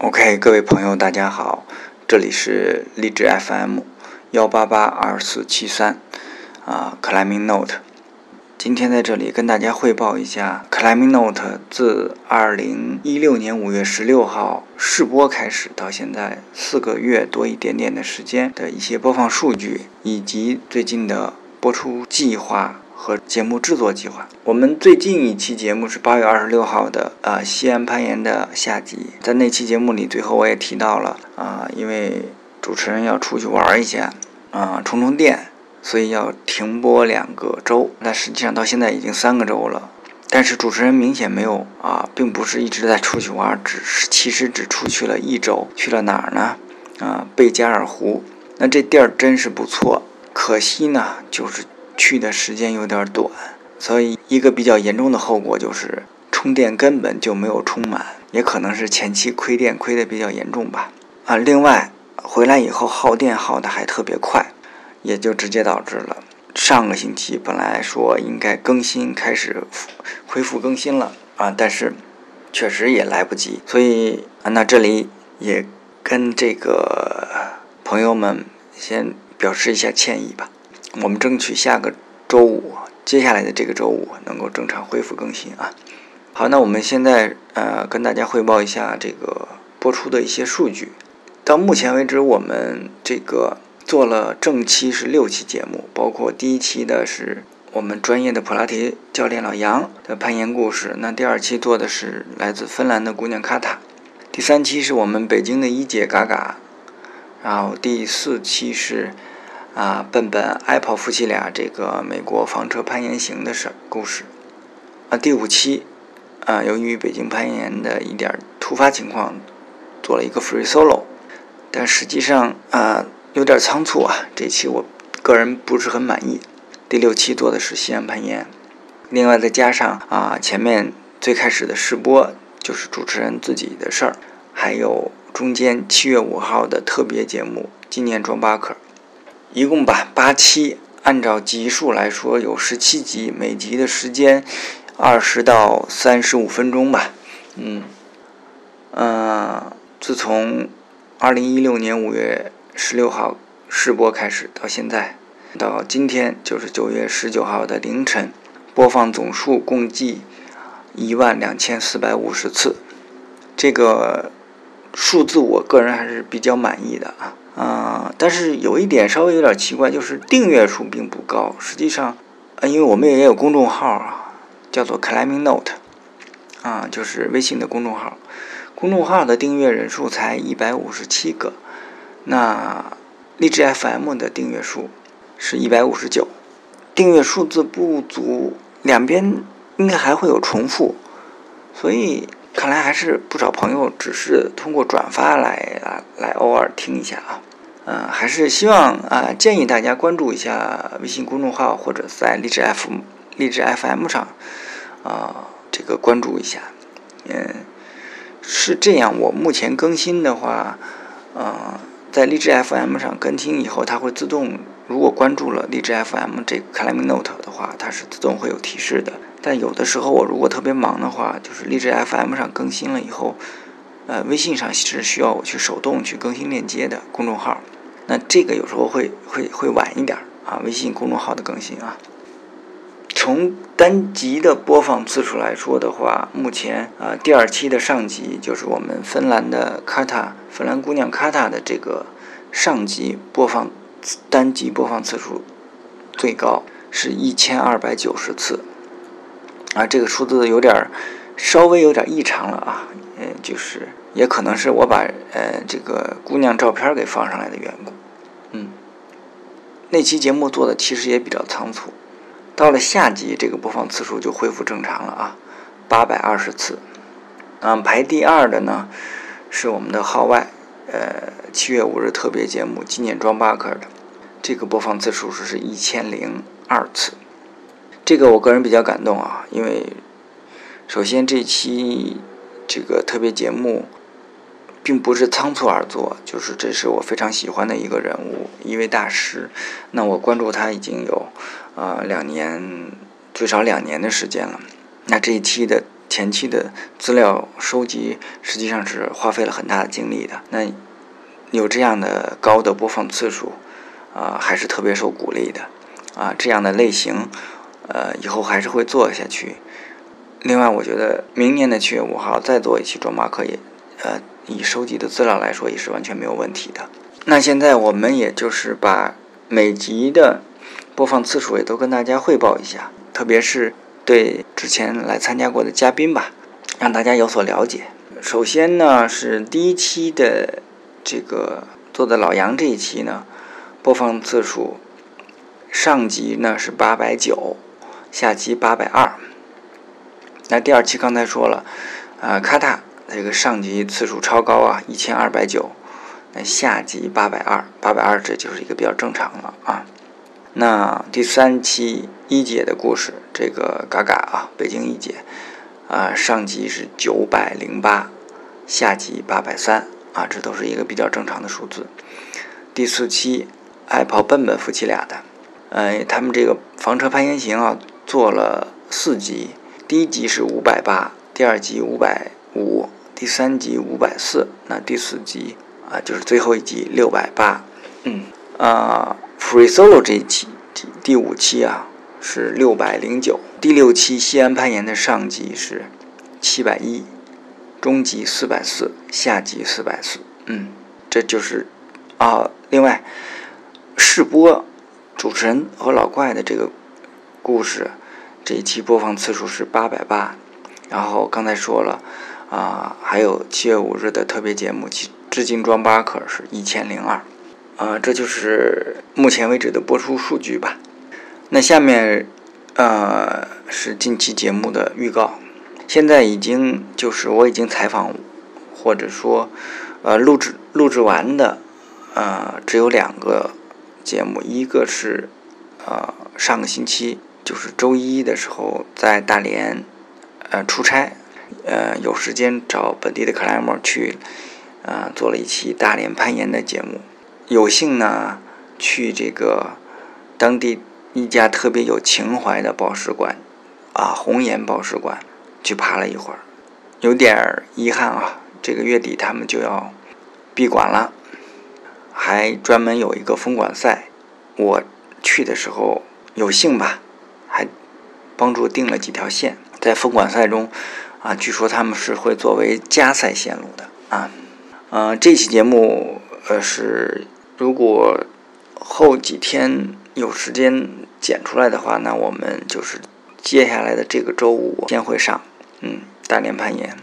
OK，各位朋友，大家好，这里是励志 FM 幺八八二四七三啊，Climbing Note。今天在这里跟大家汇报一下 Climbing Note 自二零一六年五月十六号试播开始到现在四个月多一点点的时间的一些播放数据，以及最近的播出计划。和节目制作计划。我们最近一期节目是八月二十六号的，呃，西安攀岩的下集。在那期节目里，最后我也提到了，啊，因为主持人要出去玩一下，啊，充充电，所以要停播两个周。那实际上到现在已经三个周了，但是主持人明显没有啊，并不是一直在出去玩，只是其实只出去了一周。去了哪儿呢？啊，贝加尔湖。那这地儿真是不错，可惜呢，就是。去的时间有点短，所以一个比较严重的后果就是充电根本就没有充满，也可能是前期亏电亏的比较严重吧。啊，另外回来以后耗电耗的还特别快，也就直接导致了上个星期本来说应该更新开始恢复更新了啊，但是确实也来不及，所以啊，那这里也跟这个朋友们先表示一下歉意吧。我们争取下个周五，接下来的这个周五能够正常恢复更新啊。好，那我们现在呃跟大家汇报一下这个播出的一些数据。到目前为止，我们这个做了正期是六期节目，包括第一期的是我们专业的普拉提教练老杨的攀岩故事。那第二期做的是来自芬兰的姑娘卡塔。第三期是我们北京的一姐嘎嘎。然后第四期是。啊，笨笨、Apple 夫妻俩这个美国房车攀岩行的事故事。啊，第五期，啊，由于北京攀岩的一点突发情况，做了一个 free solo，但实际上啊有点仓促啊，这期我个人不是很满意。第六期做的是西安攀岩，另外再加上啊前面最开始的试播就是主持人自己的事儿，还有中间七月五号的特别节目纪念装巴克。一共吧八期，按照集数来说有十七集，每集的时间二十到三十五分钟吧。嗯，呃，自从二零一六年五月十六号试播开始到现在，到今天就是九月十九号的凌晨，播放总数共计一万两千四百五十次，这个数字我个人还是比较满意的啊。啊，但是有一点稍微有点奇怪，就是订阅数并不高。实际上，呃，因为我们也有公众号啊，叫做 Climbing Note，啊，就是微信的公众号，公众号的订阅人数才一百五十七个，那荔枝 FM 的订阅数是一百五十九，订阅数字不足，两边应该还会有重复，所以。看来还是不少朋友只是通过转发来啊来偶尔听一下啊，嗯，还是希望啊建议大家关注一下微信公众号或者在荔枝 F 荔枝 FM 上啊这个关注一下，嗯，是这样，我目前更新的话，呃，在荔枝 FM 上更新以后，它会自动，如果关注了荔枝 FM 这个 Climbing Note 的话，它是自动会有提示的。但有的时候我如果特别忙的话，就是荔枝 FM 上更新了以后，呃，微信上是需要我去手动去更新链接的公众号，那这个有时候会会会晚一点啊，微信公众号的更新啊。从单集的播放次数来说的话，目前啊第二期的上集就是我们芬兰的卡塔芬兰姑娘卡塔的这个上集播放单集播放次数最高是一千二百九十次。啊，这个数字有点儿，稍微有点异常了啊，嗯，就是也可能是我把呃这个姑娘照片给放上来的缘故，嗯，那期节目做的其实也比较仓促，到了下集这个播放次数就恢复正常了啊，八百二十次，嗯，排第二的呢是我们的号外，呃，七月五日特别节目纪念装巴克的，这个播放次数是是一千零二次。这个我个人比较感动啊，因为首先这期这个特别节目并不是仓促而做，就是这是我非常喜欢的一个人物，一位大师。那我关注他已经有啊两年，最少两年的时间了。那这一期的前期的资料收集实际上是花费了很大的精力的。那有这样的高的播放次数，啊，还是特别受鼓励的。啊，这样的类型，呃，以后还是会做下去。另外，我觉得明年的七月五号再做一期装马可以，呃，以收集的资料来说也是完全没有问题的。那现在我们也就是把每集的播放次数也都跟大家汇报一下，特别是对之前来参加过的嘉宾吧，让大家有所了解。首先呢，是第一期的这个做的老杨这一期呢，播放次数上集呢是八百九，下集八百二。那第二期刚才说了，啊，卡塔这个上集次数超高啊，一千二百九。那下集八百二，八百二这就是一个比较正常了啊。那第三期一姐的故事，这个嘎嘎啊，北京一姐啊，上集是九百零八，下集八百三啊，这都是一个比较正常的数字。第四期爱跑笨笨夫妻俩的，呃，他们这个房车攀岩行啊，做了四集，第一集是五百八，第二集五百五，第三集五百四，那第四集。啊，就是最后一集六百八，嗯，啊，Free Solo 这一期第第五期啊是六百零九，第六期西安攀岩的上集是七百一，中级四百四，下级四百四，嗯，这就是啊，另外试播主持人和老怪的这个故事这一期播放次数是八百八，然后刚才说了啊，还有七月五日的特别节目七。致敬装巴克是一千零二，啊，这就是目前为止的播出数据吧。那下面，呃，是近期节目的预告。现在已经就是我已经采访或者说，呃，录制录制完的，呃，只有两个节目，一个是，呃，上个星期就是周一的时候在大连，呃，出差，呃，有时间找本地的克莱默去。呃，做了一期大连攀岩的节目，有幸呢去这个当地一家特别有情怀的宝石馆，啊，红岩宝石馆去爬了一会儿，有点遗憾啊，这个月底他们就要闭馆了，还专门有一个封馆赛，我去的时候有幸吧，帮助定了几条线，在封馆赛中，啊，据说他们是会作为加赛线路的啊。呃，这期节目，呃，是如果后几天有时间剪出来的话，那我们就是接下来的这个周五先会上，嗯，大连攀岩。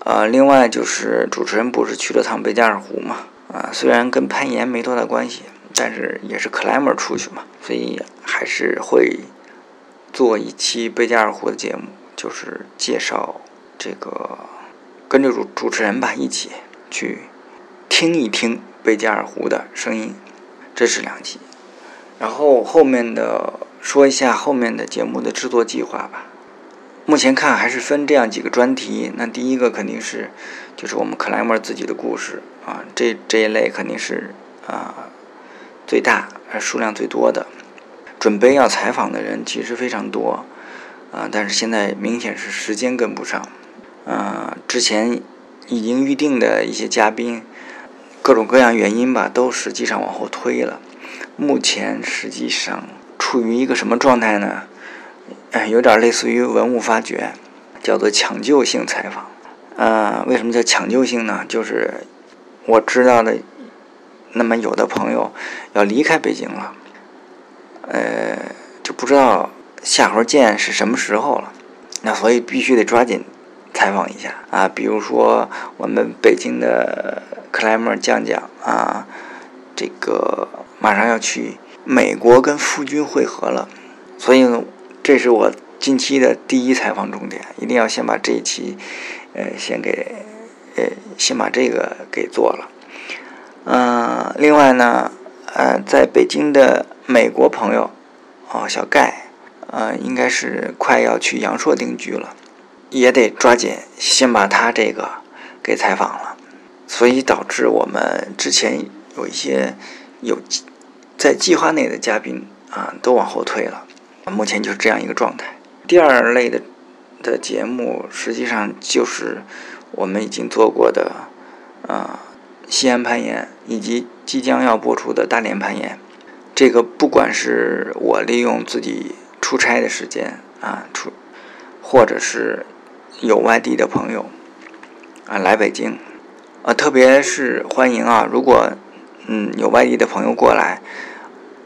呃，另外就是主持人不是去了趟贝加尔湖嘛，啊，虽然跟攀岩没多大关系，但是也是 climber 出去嘛，所以还是会做一期贝加尔湖的节目，就是介绍这个跟着主主持人吧一起去。听一听贝加尔湖的声音，这是两期。然后后面的说一下后面的节目的制作计划吧。目前看还是分这样几个专题。那第一个肯定是就是我们克莱默自己的故事啊，这这一类肯定是啊最大数量最多的。准备要采访的人其实非常多啊，但是现在明显是时间跟不上。啊，之前已经预定的一些嘉宾。各种各样原因吧，都实际上往后推了。目前实际上处于一个什么状态呢？哎，有点类似于文物发掘，叫做抢救性采访。呃，为什么叫抢救性呢？就是我知道的，那么有的朋友要离开北京了，呃，就不知道下回见是什么时候了。那所以必须得抓紧采访一下啊，比如说我们北京的。克莱默讲讲啊，这个马上要去美国跟夫君会合了，所以呢，这是我近期的第一采访重点，一定要先把这一期，呃，先给，呃，先把这个给做了。嗯，另外呢，呃，在北京的美国朋友，哦，小盖，呃，应该是快要去阳朔定居了，也得抓紧先把他这个给采访了。所以导致我们之前有一些有在计划内的嘉宾啊，都往后退了。目前就是这样一个状态。第二类的的节目实际上就是我们已经做过的，呃，西安攀岩以及即将要播出的大连攀岩。这个不管是我利用自己出差的时间啊出，或者是有外地的朋友啊来北京，啊，特别是欢迎啊，如果嗯有外地的朋友过来，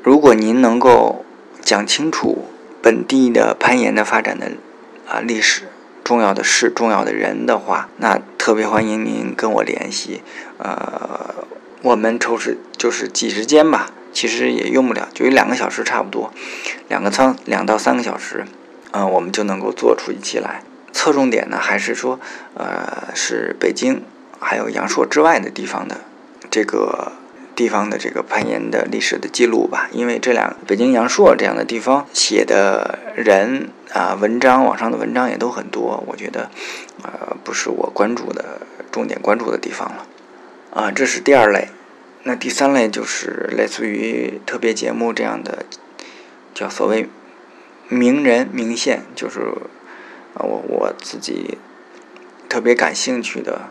如果您能够讲清楚本地的攀岩的发展的。啊，历史重要的事、重要的人的话，那特别欢迎您跟我联系。呃，我们抽时就是挤时间吧，其实也用不了，就一两个小时差不多，两个仓两到三个小时，嗯，我们就能够做出一期来。侧重点呢，还是说，呃，是北京还有阳朔之外的地方的这个。地方的这个攀岩的历史的记录吧，因为这两北京阳朔这样的地方写的人啊文章，网上的文章也都很多，我觉得，呃，不是我关注的重点关注的地方了，啊，这是第二类，那第三类就是类似于特别节目这样的，叫所谓名人名线，就是啊我我自己特别感兴趣的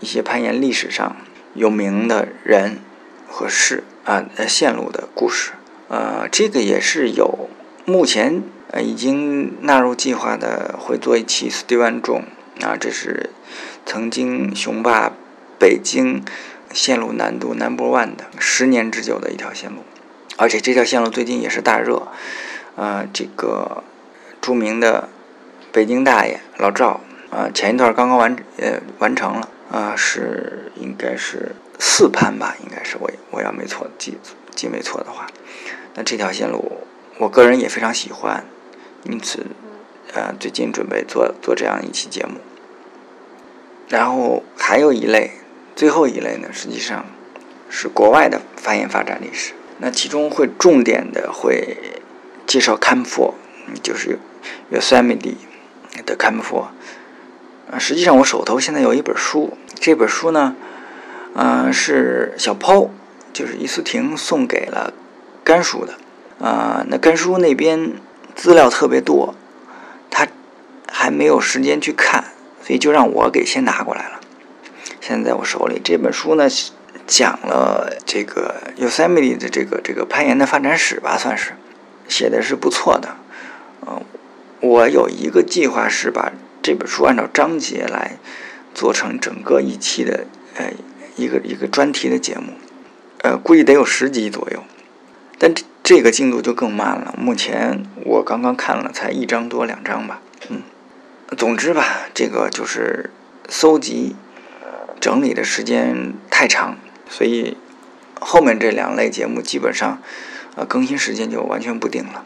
一些攀岩历史上有名的人。和事啊，线路的故事，呃，这个也是有，目前呃已经纳入计划的，会做一期 Steven Zhong 啊，这是曾经雄霸北京线路难度 Number One 的十年之久的一条线路，而且这条线路最近也是大热，呃，这个著名的北京大爷老赵啊，前一段刚刚完呃完成了啊，是应该是。四攀吧，应该是我我要没错记记没错的话，那这条线路我个人也非常喜欢，因此呃最近准备做做这样一期节目。然后还有一类，最后一类呢，实际上是国外的攀岩发展历史。那其中会重点的会介绍 Camp Four，就是 Yosemite 的 Camp Four。啊，实际上我手头现在有一本书，这本书呢。嗯，是小抛，就是伊思婷送给了甘叔的。啊，那甘叔那边资料特别多，他还没有时间去看，所以就让我给先拿过来了。现在我手里这本书呢，讲了这个 Yosemite 的这个这个攀岩的发展史吧，算是写的是不错的。嗯，我有一个计划是把这本书按照章节来做成整个一期的，呃。一个一个专题的节目，呃，估计得有十集左右，但这这个进度就更慢了。目前我刚刚看了，才一章多两章吧。嗯，总之吧，这个就是搜集整理的时间太长，所以后面这两类节目基本上呃更新时间就完全不定了。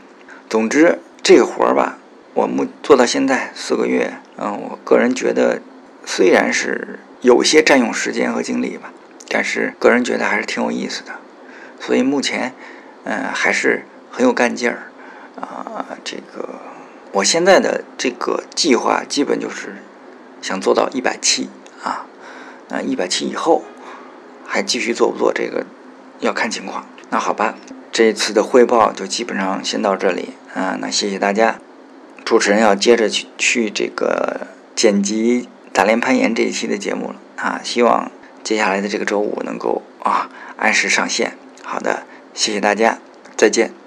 总之这个活儿吧，我目做到现在四个月，嗯，我个人觉得虽然是。有些占用时间和精力吧，但是个人觉得还是挺有意思的，所以目前，嗯，还是很有干劲儿，啊，这个我现在的这个计划基本就是想做到一百期，那一百期以后还继续做不做这个要看情况。那好吧，这一次的汇报就基本上先到这里啊，那谢谢大家，主持人要接着去去这个剪辑。大连攀岩这一期的节目了啊，希望接下来的这个周五能够啊按时上线。好的，谢谢大家，再见。